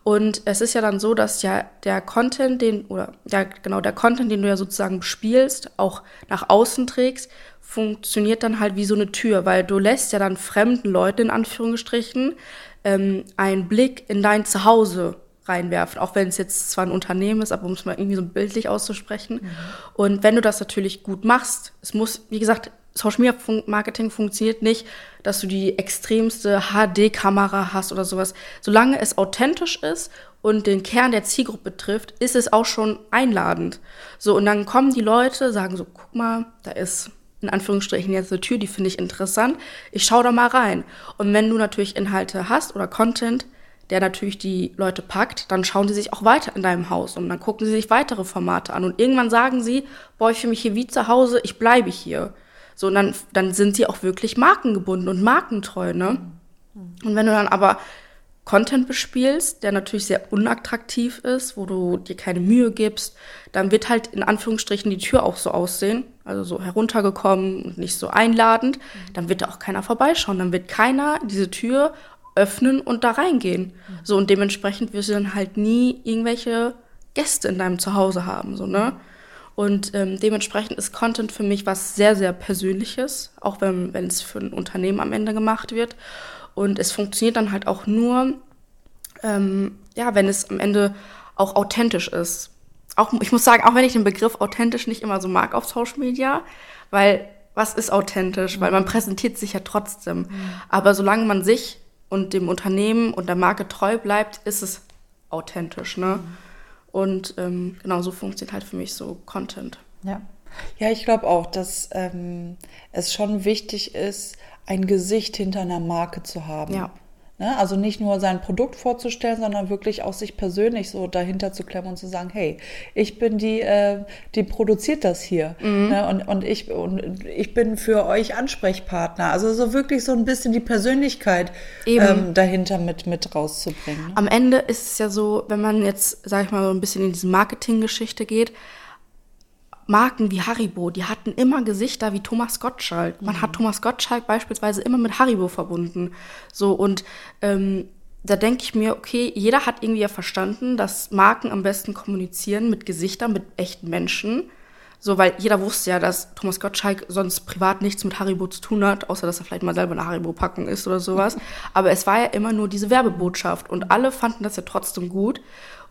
Und es ist ja dann so, dass ja der Content, den, oder ja, genau, der Content, den du ja sozusagen spielst, auch nach außen trägst, funktioniert dann halt wie so eine Tür, weil du lässt ja dann fremden Leuten in Anführungsstrichen ähm, einen Blick in dein Zuhause reinwerfen, auch wenn es jetzt zwar ein Unternehmen ist, aber um es mal irgendwie so bildlich auszusprechen. Mhm. Und wenn du das natürlich gut machst, es muss, wie gesagt, Social Media Marketing funktioniert nicht, dass du die extremste HD-Kamera hast oder sowas. Solange es authentisch ist und den Kern der Zielgruppe betrifft, ist es auch schon einladend. So, und dann kommen die Leute, sagen so, guck mal, da ist in Anführungsstrichen jetzt eine Tür, die finde ich interessant. Ich schaue da mal rein. Und wenn du natürlich Inhalte hast oder Content, der natürlich die Leute packt, dann schauen sie sich auch weiter in deinem Haus um, dann gucken sie sich weitere Formate an und irgendwann sagen sie, boah, ich fühle mich hier wie zu Hause, ich bleibe hier. So, und dann, dann sind sie auch wirklich markengebunden und markentreu, ne? Und wenn du dann aber Content bespielst, der natürlich sehr unattraktiv ist, wo du dir keine Mühe gibst, dann wird halt in Anführungsstrichen die Tür auch so aussehen, also so heruntergekommen und nicht so einladend, dann wird da auch keiner vorbeischauen, dann wird keiner diese Tür öffnen und da reingehen. So und dementsprechend wirst du dann halt nie irgendwelche Gäste in deinem Zuhause haben, so ne? Und ähm, dementsprechend ist Content für mich was sehr, sehr Persönliches, auch wenn wenn es für ein Unternehmen am Ende gemacht wird. Und es funktioniert dann halt auch nur, ähm, ja, wenn es am Ende auch authentisch ist. Auch, ich muss sagen, auch wenn ich den Begriff authentisch nicht immer so mag auf Social Media, weil was ist authentisch? Weil man präsentiert sich ja trotzdem. Aber solange man sich und dem Unternehmen und der Marke treu bleibt, ist es authentisch. Ne? Und ähm, genau so funktioniert halt für mich so Content. Ja. Ja, ich glaube auch, dass ähm, es schon wichtig ist, ein Gesicht hinter einer Marke zu haben. Ja. Ne? Also nicht nur sein Produkt vorzustellen, sondern wirklich auch sich persönlich so dahinter zu klemmen und zu sagen, hey, ich bin die, äh, die produziert das hier. Ne? Und, und, ich, und ich bin für euch Ansprechpartner. Also so wirklich so ein bisschen die Persönlichkeit ähm, dahinter mit, mit rauszubringen. Ne? Am Ende ist es ja so, wenn man jetzt, sag ich mal, so ein bisschen in diese Marketinggeschichte geht, Marken wie Haribo, die hatten immer Gesichter wie Thomas Gottschalk. Man hat Thomas Gottschalk beispielsweise immer mit Haribo verbunden. So und ähm, da denke ich mir, okay, jeder hat irgendwie ja verstanden, dass Marken am besten kommunizieren mit Gesichtern, mit echten Menschen. So, weil jeder wusste ja, dass Thomas Gottschalk sonst privat nichts mit Haribo zu tun hat, außer dass er vielleicht mal selber eine Haribo-Packung isst oder sowas. Aber es war ja immer nur diese Werbebotschaft und alle fanden das ja trotzdem gut.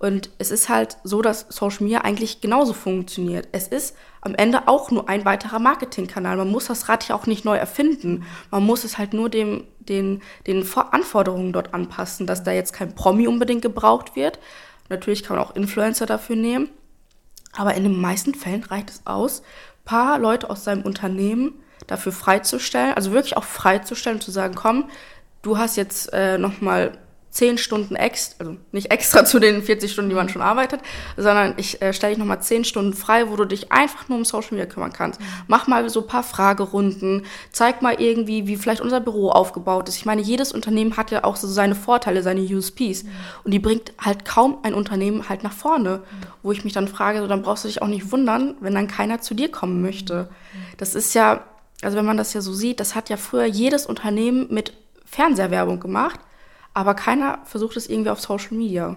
Und es ist halt so, dass Social Media eigentlich genauso funktioniert. Es ist am Ende auch nur ein weiterer Marketingkanal. Man muss das Rad ja auch nicht neu erfinden. Man muss es halt nur dem, den, den Anforderungen dort anpassen, dass da jetzt kein Promi unbedingt gebraucht wird. Natürlich kann man auch Influencer dafür nehmen. Aber in den meisten Fällen reicht es aus, paar Leute aus seinem Unternehmen dafür freizustellen, also wirklich auch freizustellen und zu sagen, komm, du hast jetzt äh, nochmal zehn Stunden extra, also nicht extra zu den 40 Stunden, die man schon arbeitet, sondern ich äh, stelle dich nochmal zehn Stunden frei, wo du dich einfach nur um Social Media kümmern kannst. Mach mal so ein paar Fragerunden, zeig mal irgendwie, wie vielleicht unser Büro aufgebaut ist. Ich meine, jedes Unternehmen hat ja auch so seine Vorteile, seine USPs. Und die bringt halt kaum ein Unternehmen halt nach vorne, wo ich mich dann frage, so, dann brauchst du dich auch nicht wundern, wenn dann keiner zu dir kommen möchte. Das ist ja, also wenn man das ja so sieht, das hat ja früher jedes Unternehmen mit Fernsehwerbung gemacht, aber keiner versucht es irgendwie auf Social Media.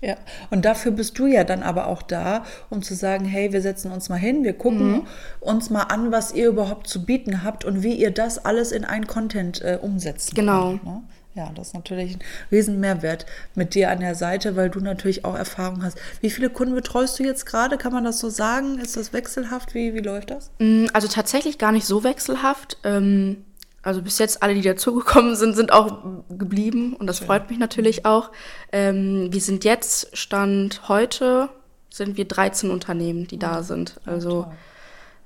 Ja, und dafür bist du ja dann aber auch da, um zu sagen, hey, wir setzen uns mal hin, wir gucken Mhm. uns mal an, was ihr überhaupt zu bieten habt und wie ihr das alles in einen Content äh, umsetzen Genau. könnt. Ne? Ja, das ist natürlich ein Riesenmehrwert mit dir an der Seite, weil du natürlich auch Erfahrung hast. Wie viele Kunden betreust du jetzt gerade? Kann man das so sagen? Ist das wechselhaft? Wie, wie läuft das? Mm, Also tatsächlich gar nicht so wechselhaft. Ähm, Also bis jetzt alle, die dazugekommen sind, sind auch geblieben und das freut mich natürlich auch. Ähm, wir sind jetzt, Stand heute, sind wir 13 Unternehmen, die da sind. Also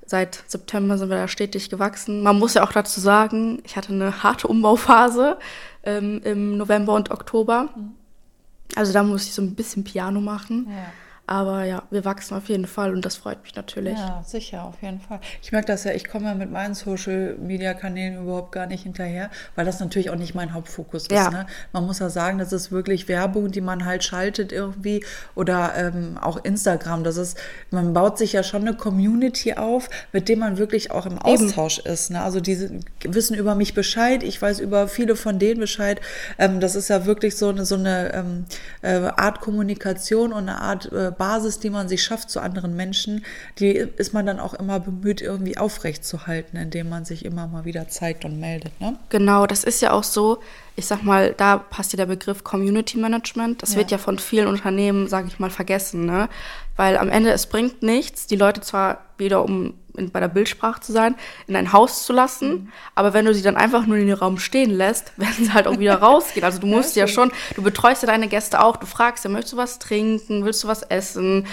seit September sind wir da stetig gewachsen. Man muss ja auch dazu sagen, ich hatte eine harte Umbauphase ähm, im November und Oktober. Also da muss ich so ein bisschen Piano machen. Ja. Aber ja, wir wachsen auf jeden Fall und das freut mich natürlich. Ja, sicher, auf jeden Fall. Ich merke das ja, ich komme ja mit meinen Social-Media-Kanälen überhaupt gar nicht hinterher, weil das natürlich auch nicht mein Hauptfokus Ja. ist. Ne? Man muss ja sagen, das ist wirklich Werbung, die man halt schaltet irgendwie oder ähm, auch Instagram. Das ist, man baut sich ja schon eine Community auf, mit dem man wirklich auch im Austausch ist. Ne? Also die wissen über mich Bescheid, ich weiß über viele von denen Bescheid. Ähm, das ist ja wirklich so eine, so eine ähm, äh, Art Kommunikation und eine Art äh, Basis, die man sich schafft zu anderen Menschen, die ist man dann auch immer bemüht, irgendwie aufrechtzuhalten, indem man sich immer mal wieder zeigt und meldet. Ne? Genau, das ist ja auch so, ich sag mal, da passt ja der Begriff Community Management. Das Ja. wird ja von vielen Unternehmen, sage ich mal, vergessen, ne? Weil am Ende es bringt nichts, die Leute zwar wieder, um in, bei der Bildsprache zu sein, in ein Haus zu lassen, Mhm. aber wenn du sie dann einfach nur in den Raum stehen lässt, werden sie halt auch wieder rausgehen. Also du musst ja schon, du betreust ja deine Gäste auch, du fragst ja, möchtest du was trinken, willst du was essen?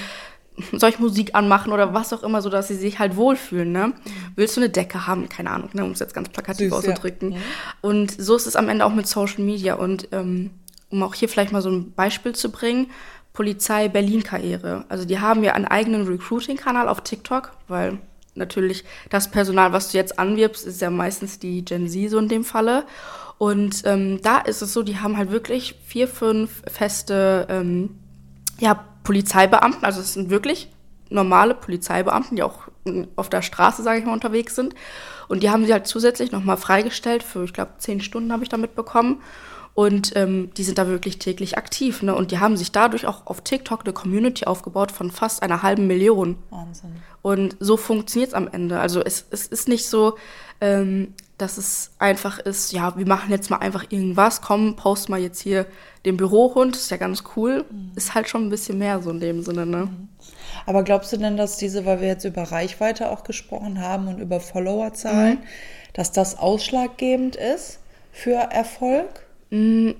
soll ich Musik anmachen oder was auch immer, so dass sie sich halt wohlfühlen, ne? Willst du eine Decke haben? Keine Ahnung, ne? um es jetzt ganz plakativ Süß, ja. auszudrücken. Und so ist es am Ende auch mit Social Media. Und ähm, um auch hier vielleicht mal so ein Beispiel zu bringen, Polizei Berlin-Karriere. Also die haben ja einen eigenen Recruiting-Kanal auf TikTok, weil natürlich das Personal, was du jetzt anwirbst, ist ja meistens die Gen Z so in dem Falle. Und ähm, da ist es so, die haben halt wirklich vier, fünf feste ähm, ja, Polizeibeamten, also es sind wirklich normale Polizeibeamten, die auch auf der Straße, sage ich mal, unterwegs sind. Und die haben sie halt zusätzlich nochmal freigestellt für, ich glaube, zehn Stunden habe ich damit bekommen. Und ähm, die sind da wirklich täglich aktiv. Ne? Und die haben sich dadurch auch auf TikTok eine Community aufgebaut von fast einer halben Million. Wahnsinn. Und so funktioniert es am Ende. Also es, es ist nicht so, ähm, dass es einfach ist, ja, wir machen jetzt mal einfach irgendwas, komm, post mal jetzt hier den Bürohund, ist ja ganz cool. Mhm. Ist halt schon ein bisschen mehr so in dem Sinne, ne? Mhm. Aber glaubst du denn, dass diese, weil wir jetzt über Reichweite auch gesprochen haben und über Followerzahlen, mhm. dass das ausschlaggebend ist für Erfolg? Mm,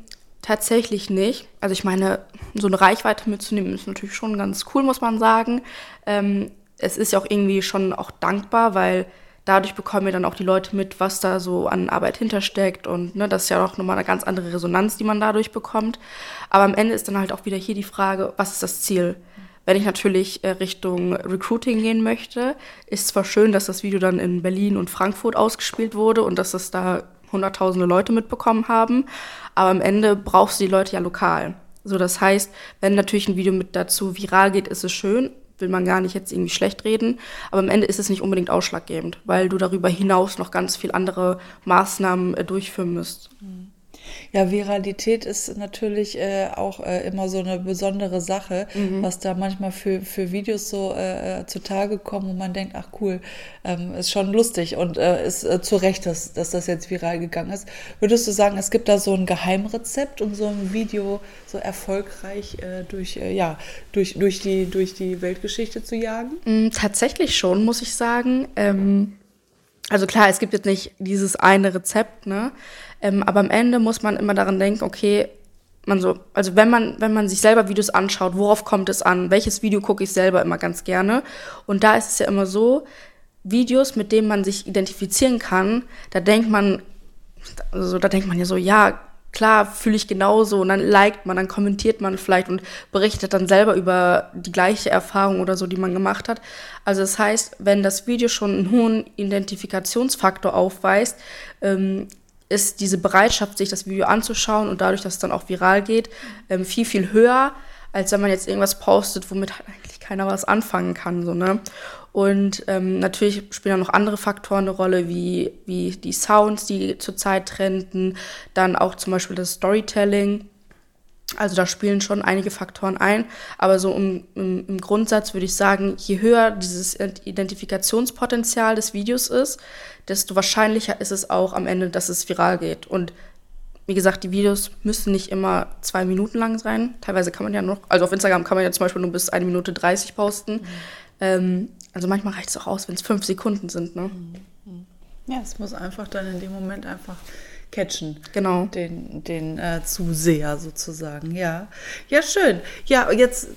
tatsächlich nicht. Also ich meine, so eine Reichweite mitzunehmen ist natürlich schon ganz cool, muss man sagen. Ähm, es ist ja auch irgendwie schon auch dankbar, weil dadurch bekommen wir dann auch die Leute mit, was da so an Arbeit hintersteckt und ne, das ist ja auch nochmal eine ganz andere Resonanz, die man dadurch bekommt. Aber am Ende ist dann halt auch wieder hier die Frage, was ist das Ziel? Wenn ich natürlich äh, Richtung Recruiting gehen möchte, ist zwar schön, dass das Video dann in Berlin und Frankfurt ausgespielt wurde und dass das da hunderttausende Leute mitbekommen haben. Aber am Ende brauchst du die Leute ja lokal. So, das heißt, wenn natürlich ein Video mit dazu viral geht, ist es schön, will man gar nicht jetzt irgendwie schlecht reden, aber am Ende ist es nicht unbedingt ausschlaggebend, weil du darüber hinaus noch ganz viel andere Maßnahmen äh, durchführen müsst. Mhm. Ja, Viralität ist natürlich äh, auch äh, immer so eine besondere Sache, mhm. was da manchmal für, für Videos so äh, äh zutage kommen, wo man denkt, ach cool, ähm, ist schon lustig und äh, ist äh, zu Recht, dass, dass das jetzt viral gegangen ist. Würdest du sagen, es gibt da so ein Geheimrezept, um so ein Video so erfolgreich äh, durch, ja, durch, durch, die, durch die Weltgeschichte zu jagen? Mm, tatsächlich schon, muss ich sagen. Ähm, also klar, es gibt jetzt nicht dieses eine Rezept, ne? Ähm, aber am Ende muss man immer daran denken, okay, man so, also wenn man, wenn man sich selber Videos anschaut, worauf kommt es an? Welches Video gucke ich selber immer ganz gerne? Und da ist es ja immer so, Videos, mit denen man sich identifizieren kann, da denkt man, also da denkt man ja so, ja, klar, fühle ich genauso und dann liked man, dann kommentiert man vielleicht und berichtet dann selber über die gleiche Erfahrung oder so, die man gemacht hat. Also das heißt, wenn das Video schon einen hohen Identifikationsfaktor aufweist, ähm, ist diese Bereitschaft, sich das Video anzuschauen und dadurch, dass es dann auch viral geht, ähm, viel, viel höher, als wenn man jetzt irgendwas postet, womit halt eigentlich keiner was anfangen kann. So, ne? Und ähm, natürlich spielen auch noch andere Faktoren eine Rolle, wie, wie die Sounds, die zurzeit trenden, dann auch zum Beispiel das Storytelling. Also da spielen schon einige Faktoren ein, aber so im, im, im, Grundsatz würde ich sagen, je höher dieses Identifikationspotenzial des Videos ist, desto wahrscheinlicher ist es auch am Ende, dass es viral geht. Und wie gesagt, die Videos müssen nicht immer zwei Minuten lang sein. Teilweise kann man ja noch, also auf Instagram kann man ja zum Beispiel nur bis eine Minute 30 posten. Mhm. Ähm, also manchmal reicht es auch aus, wenn es fünf Sekunden sind. Ne? Ja, es muss einfach dann in dem Moment einfach catchen. Genau. Den, den äh, Zuseher sozusagen, ja. Ja, schön. Ja, jetzt,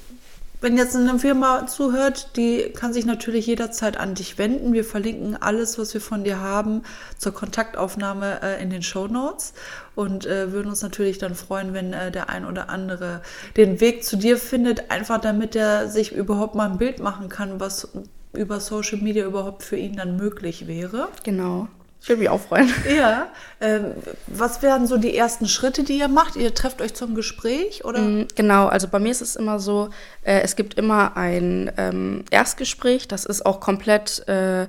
wenn jetzt eine Firma zuhört, die kann sich natürlich jederzeit an dich wenden. Wir verlinken alles, was wir von dir haben, zur Kontaktaufnahme äh, in den Show Notes und äh, würden uns natürlich dann freuen, wenn äh, der ein oder andere den Weg zu dir findet, einfach damit er sich überhaupt mal ein Bild machen kann, was über Social Media überhaupt für ihn dann möglich wäre. Genau. Ich würde mich auch freuen. Ja. Ähm, was wären so die ersten Schritte, die ihr macht? Ihr trefft euch zum Gespräch oder? Mm, genau, also bei mir ist es immer so, äh, es gibt immer ein ähm, Erstgespräch, das ist auch komplett äh,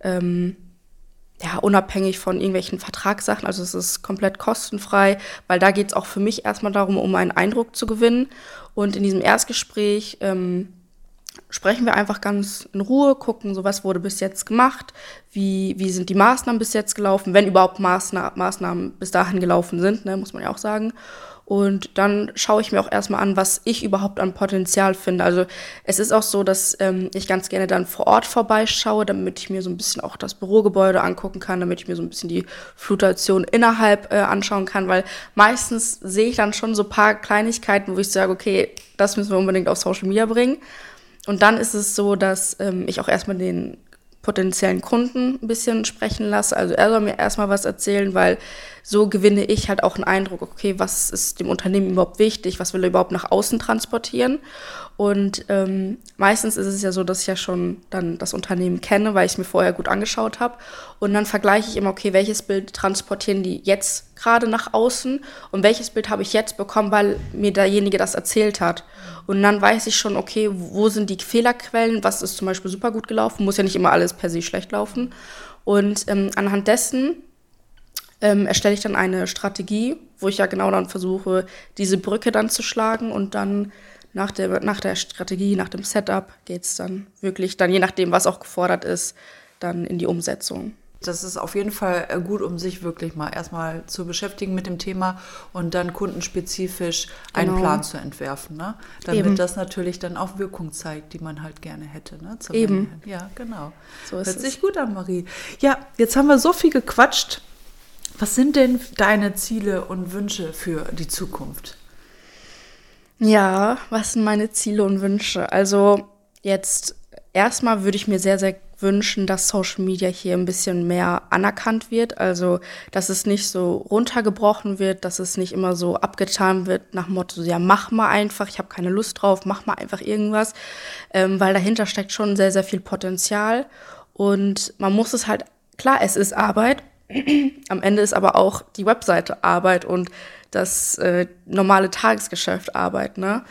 ähm, ja, unabhängig von irgendwelchen Vertragssachen. Also es ist komplett kostenfrei, weil da geht es auch für mich erstmal darum, um einen Eindruck zu gewinnen. Und in diesem Erstgespräch ähm, sprechen wir einfach ganz in Ruhe, gucken, so was wurde bis jetzt gemacht, wie, wie sind die Maßnahmen bis jetzt gelaufen, wenn überhaupt Maßna Maßnahmen bis dahin gelaufen sind, ne, muss man ja auch sagen. Und dann schaue ich mir auch erstmal an, was ich überhaupt an Potenzial finde. Also es ist auch so, dass ähm, ich ganz gerne dann vor Ort vorbeischaue, damit ich mir so ein bisschen auch das Bürogebäude angucken kann, damit ich mir so ein bisschen die Flutation innerhalb äh, anschauen kann, weil meistens sehe ich dann schon so paar Kleinigkeiten, wo ich sage, okay, das müssen wir unbedingt auf Social Media bringen. Und dann ist es so, dass ähm, ich auch erstmal den potenziellen Kunden ein bisschen sprechen lasse. Also er soll mir erstmal was erzählen, weil so gewinne ich halt auch einen Eindruck, okay, was ist dem Unternehmen überhaupt wichtig, was will er überhaupt nach außen transportieren. Und ähm, meistens ist es ja so, dass ich ja schon dann das Unternehmen kenne, weil ich es mir vorher gut angeschaut habe. Und dann vergleiche ich immer, okay, welches Bild transportieren die jetzt gerade nach außen und welches Bild habe ich jetzt bekommen, weil mir derjenige das erzählt hat. Und dann weiß ich schon, okay, wo sind die Fehlerquellen, was ist zum Beispiel super gut gelaufen, muss ja nicht immer alles per se schlecht laufen. Und ähm, anhand dessen ähm, erstelle ich dann eine Strategie, wo ich ja genau dann versuche, diese Brücke dann zu schlagen und dann nach der, nach der Strategie, nach dem Setup geht es dann wirklich, dann je nachdem, was auch gefordert ist, dann in die Umsetzung. Das ist auf jeden Fall äh, gut, um sich wirklich mal erstmal zu beschäftigen mit dem Thema und dann kundenspezifisch einen genau. Plan zu entwerfen, ne? damit Eben. das natürlich dann auch Wirkung zeigt, die man halt gerne hätte. Ne? Eben. Ende. Ja, genau. So Hört sich gut an, Marie. Ja, jetzt haben wir so viel gequatscht. Was sind denn deine Ziele und Wünsche für die Zukunft? Ja, was sind meine Ziele und Wünsche? Also jetzt erstmal würde ich mir sehr, sehr wünschen, dass Social Media hier ein bisschen mehr anerkannt wird. Also, dass es nicht so runtergebrochen wird, dass es nicht immer so abgetan wird nach Motto, ja, mach mal einfach, ich habe keine Lust drauf, mach mal einfach irgendwas, ähm, weil dahinter steckt schon sehr, sehr viel Potenzial. Und man muss es halt, klar, es ist Arbeit. Am Ende ist aber auch die Webseite Arbeit und das äh, normale Tagesgeschäft Arbeit, ne?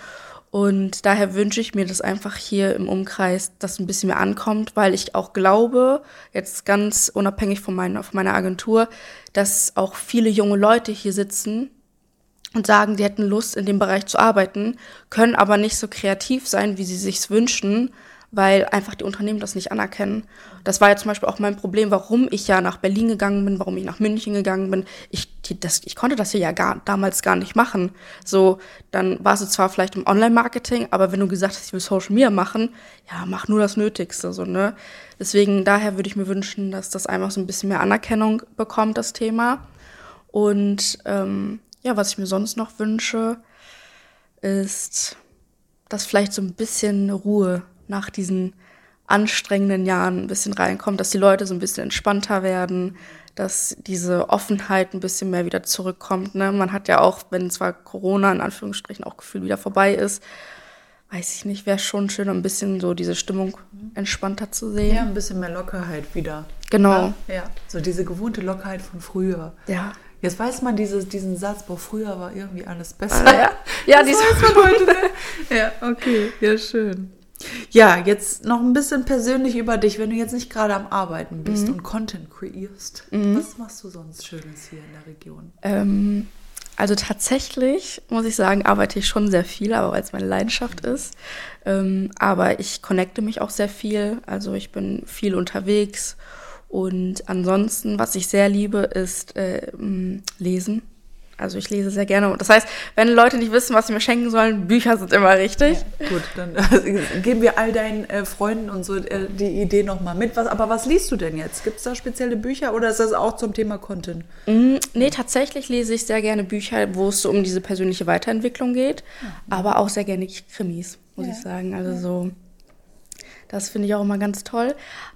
Und daher wünsche ich mir das einfach hier im Umkreis, dass ein bisschen mehr ankommt, weil ich auch glaube, jetzt ganz unabhängig von meiner, von meiner Agentur, dass auch viele junge Leute hier sitzen und sagen, die hätten Lust, in dem Bereich zu arbeiten, können aber nicht so kreativ sein, wie sie sich's wünschen, weil einfach die Unternehmen das nicht anerkennen. Das war ja zum Beispiel auch mein Problem, warum ich ja nach Berlin gegangen bin, warum ich nach München gegangen bin. Ich, die, das, ich konnte das hier ja gar, damals gar nicht machen. So, dann warst du zwar vielleicht im Online-Marketing, aber wenn du gesagt hast, ich will Social Media machen, ja, mach nur das Nötigste, so, ne? Deswegen, daher würde ich mir wünschen, dass das einfach so ein bisschen mehr Anerkennung bekommt, das Thema. Und ähm, ja, was ich mir sonst noch wünsche, ist, dass vielleicht so ein bisschen Ruhe nach diesen anstrengenden Jahren ein bisschen reinkommt, dass die Leute so ein bisschen entspannter werden, dass diese Offenheit ein bisschen mehr wieder zurückkommt. Ne? Man hat ja auch, wenn zwar Corona in Anführungsstrichen auch gefühlt wieder vorbei ist, weiß ich nicht, wäre schon schön, ein bisschen so diese Stimmung entspannter zu sehen. Ja, ein bisschen mehr Lockerheit wieder. Genau. Ja, ja. so diese gewohnte Lockerheit von früher. Ja. Jetzt weiß man dieses, diesen Satz, boah, früher war irgendwie alles besser. Ah, ja, ja das weiß man heute. Ne? Ja, okay, ja, schön. Ja, jetzt noch ein bisschen persönlich über dich, wenn du jetzt nicht gerade am Arbeiten bist mhm. und Content kreierst. Mhm. Was machst du sonst Schönes hier in der Region? Ähm, also tatsächlich muss ich sagen, arbeite ich schon sehr viel, aber weil es meine Leidenschaft ist. Ähm, aber ich connecte mich auch sehr viel. Also ich bin viel unterwegs. Und ansonsten, was ich sehr liebe, ist äh, lesen. Also ich lese sehr gerne. Das heißt, wenn Leute nicht wissen, was sie mir schenken sollen, Bücher sind immer richtig. Ja, gut, dann äh, geben wir all deinen äh, Freunden und so äh, die Idee nochmal mit. Was, aber was liest du denn jetzt? Gibt es da spezielle Bücher oder ist das auch zum Thema Content? Mm, nee, tatsächlich lese ich sehr gerne Bücher, wo es so um diese persönliche Weiterentwicklung geht, mhm. aber auch sehr gerne Krimis, muss ja. ich sagen. Also ja. so, das finde ich auch immer ganz toll.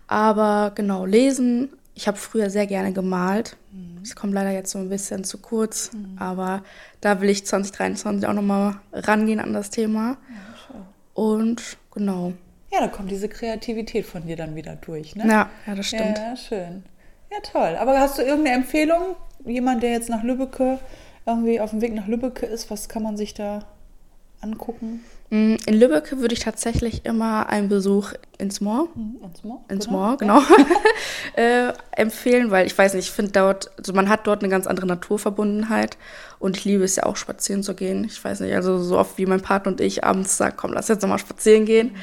Aber genau, lesen ich habe früher sehr gerne gemalt. Es kommt leider jetzt so ein bisschen zu kurz, mhm. aber da will ich 2023 auch nochmal rangehen an das Thema. Ja, Und genau. Ja, da kommt diese Kreativität von dir dann wieder durch, ne? Ja, ja das stimmt. Ja, schön. Ja, toll. Aber hast du irgendeine Empfehlung? Jemand, der jetzt nach Lübbecke, irgendwie auf dem Weg nach Lübbecke ist, was kann man sich da angucken? Mm, in Lübeck würde ich tatsächlich immer einen Besuch ins Moor, mhm, ins Moor, ins. Moor genau, äh, empfehlen, weil ich weiß nicht, ich finde dort, also man hat dort eine ganz andere Naturverbundenheit und ich liebe es ja auch spazieren zu gehen. Ich weiß nicht, also so oft wie mein Partner und ich abends sagen, komm, lass jetzt nochmal spazieren gehen. Mhm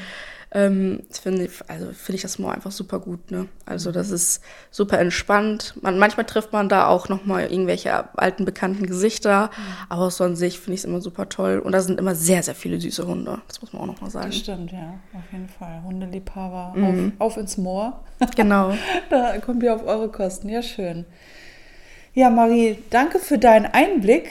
ähm, finde ich, also finde ich das Moor einfach super gut. Ne? Also das ist super entspannt. Man, manchmal trifft man da auch nochmal irgendwelche alten bekannten Gesichter, mhm. aber so an sich finde ich es immer super toll. Und da sind immer sehr, sehr viele süße Hunde. Das muss man auch nochmal sagen. Das stimmt, ja, auf jeden Fall. Hundeliebhaber mhm. auf, auf ins Moor. Genau. da kommt ihr auf eure Kosten. Ja, schön. Ja, Marie, danke für deinen Einblick.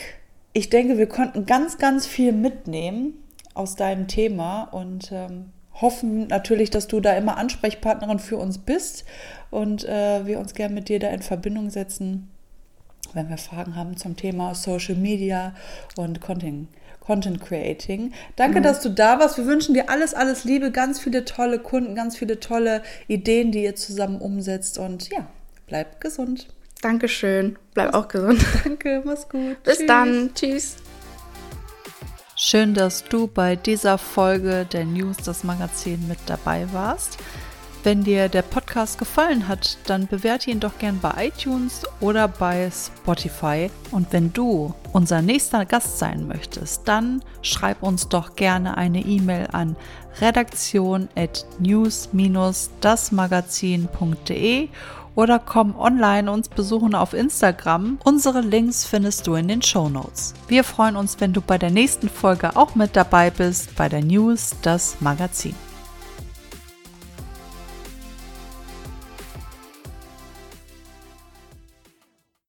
Ich denke, wir konnten ganz, ganz viel mitnehmen aus deinem Thema und ähm, hoffen natürlich, dass du da immer Ansprechpartnerin für uns bist und äh, wir uns gern mit dir da in Verbindung setzen, wenn wir Fragen haben zum Thema Social Media und Content. Content Creating. Danke, mhm. dass du da warst. Wir wünschen dir alles, alles Liebe, ganz viele tolle Kunden, ganz viele tolle Ideen, die ihr zusammen umsetzt. Und ja, bleib gesund. Dankeschön. Bleib auch gesund. Danke, mach's gut. Bis Tschüss. dann. Tschüss. Schön, dass du bei dieser Folge der News das Magazin mit dabei warst. Wenn dir der Podcast gefallen hat, dann bewerte ihn doch gern bei iTunes oder bei Spotify. Und wenn du unser nächster Gast sein möchtest, dann schreib uns doch gerne eine E-Mail an redaktion at news-dasmagazin.de oder komm online uns besuchen auf Instagram. Unsere Links findest du in den Show Notes. Wir freuen uns, wenn du bei der nächsten Folge auch mit dabei bist bei der News, das Magazin.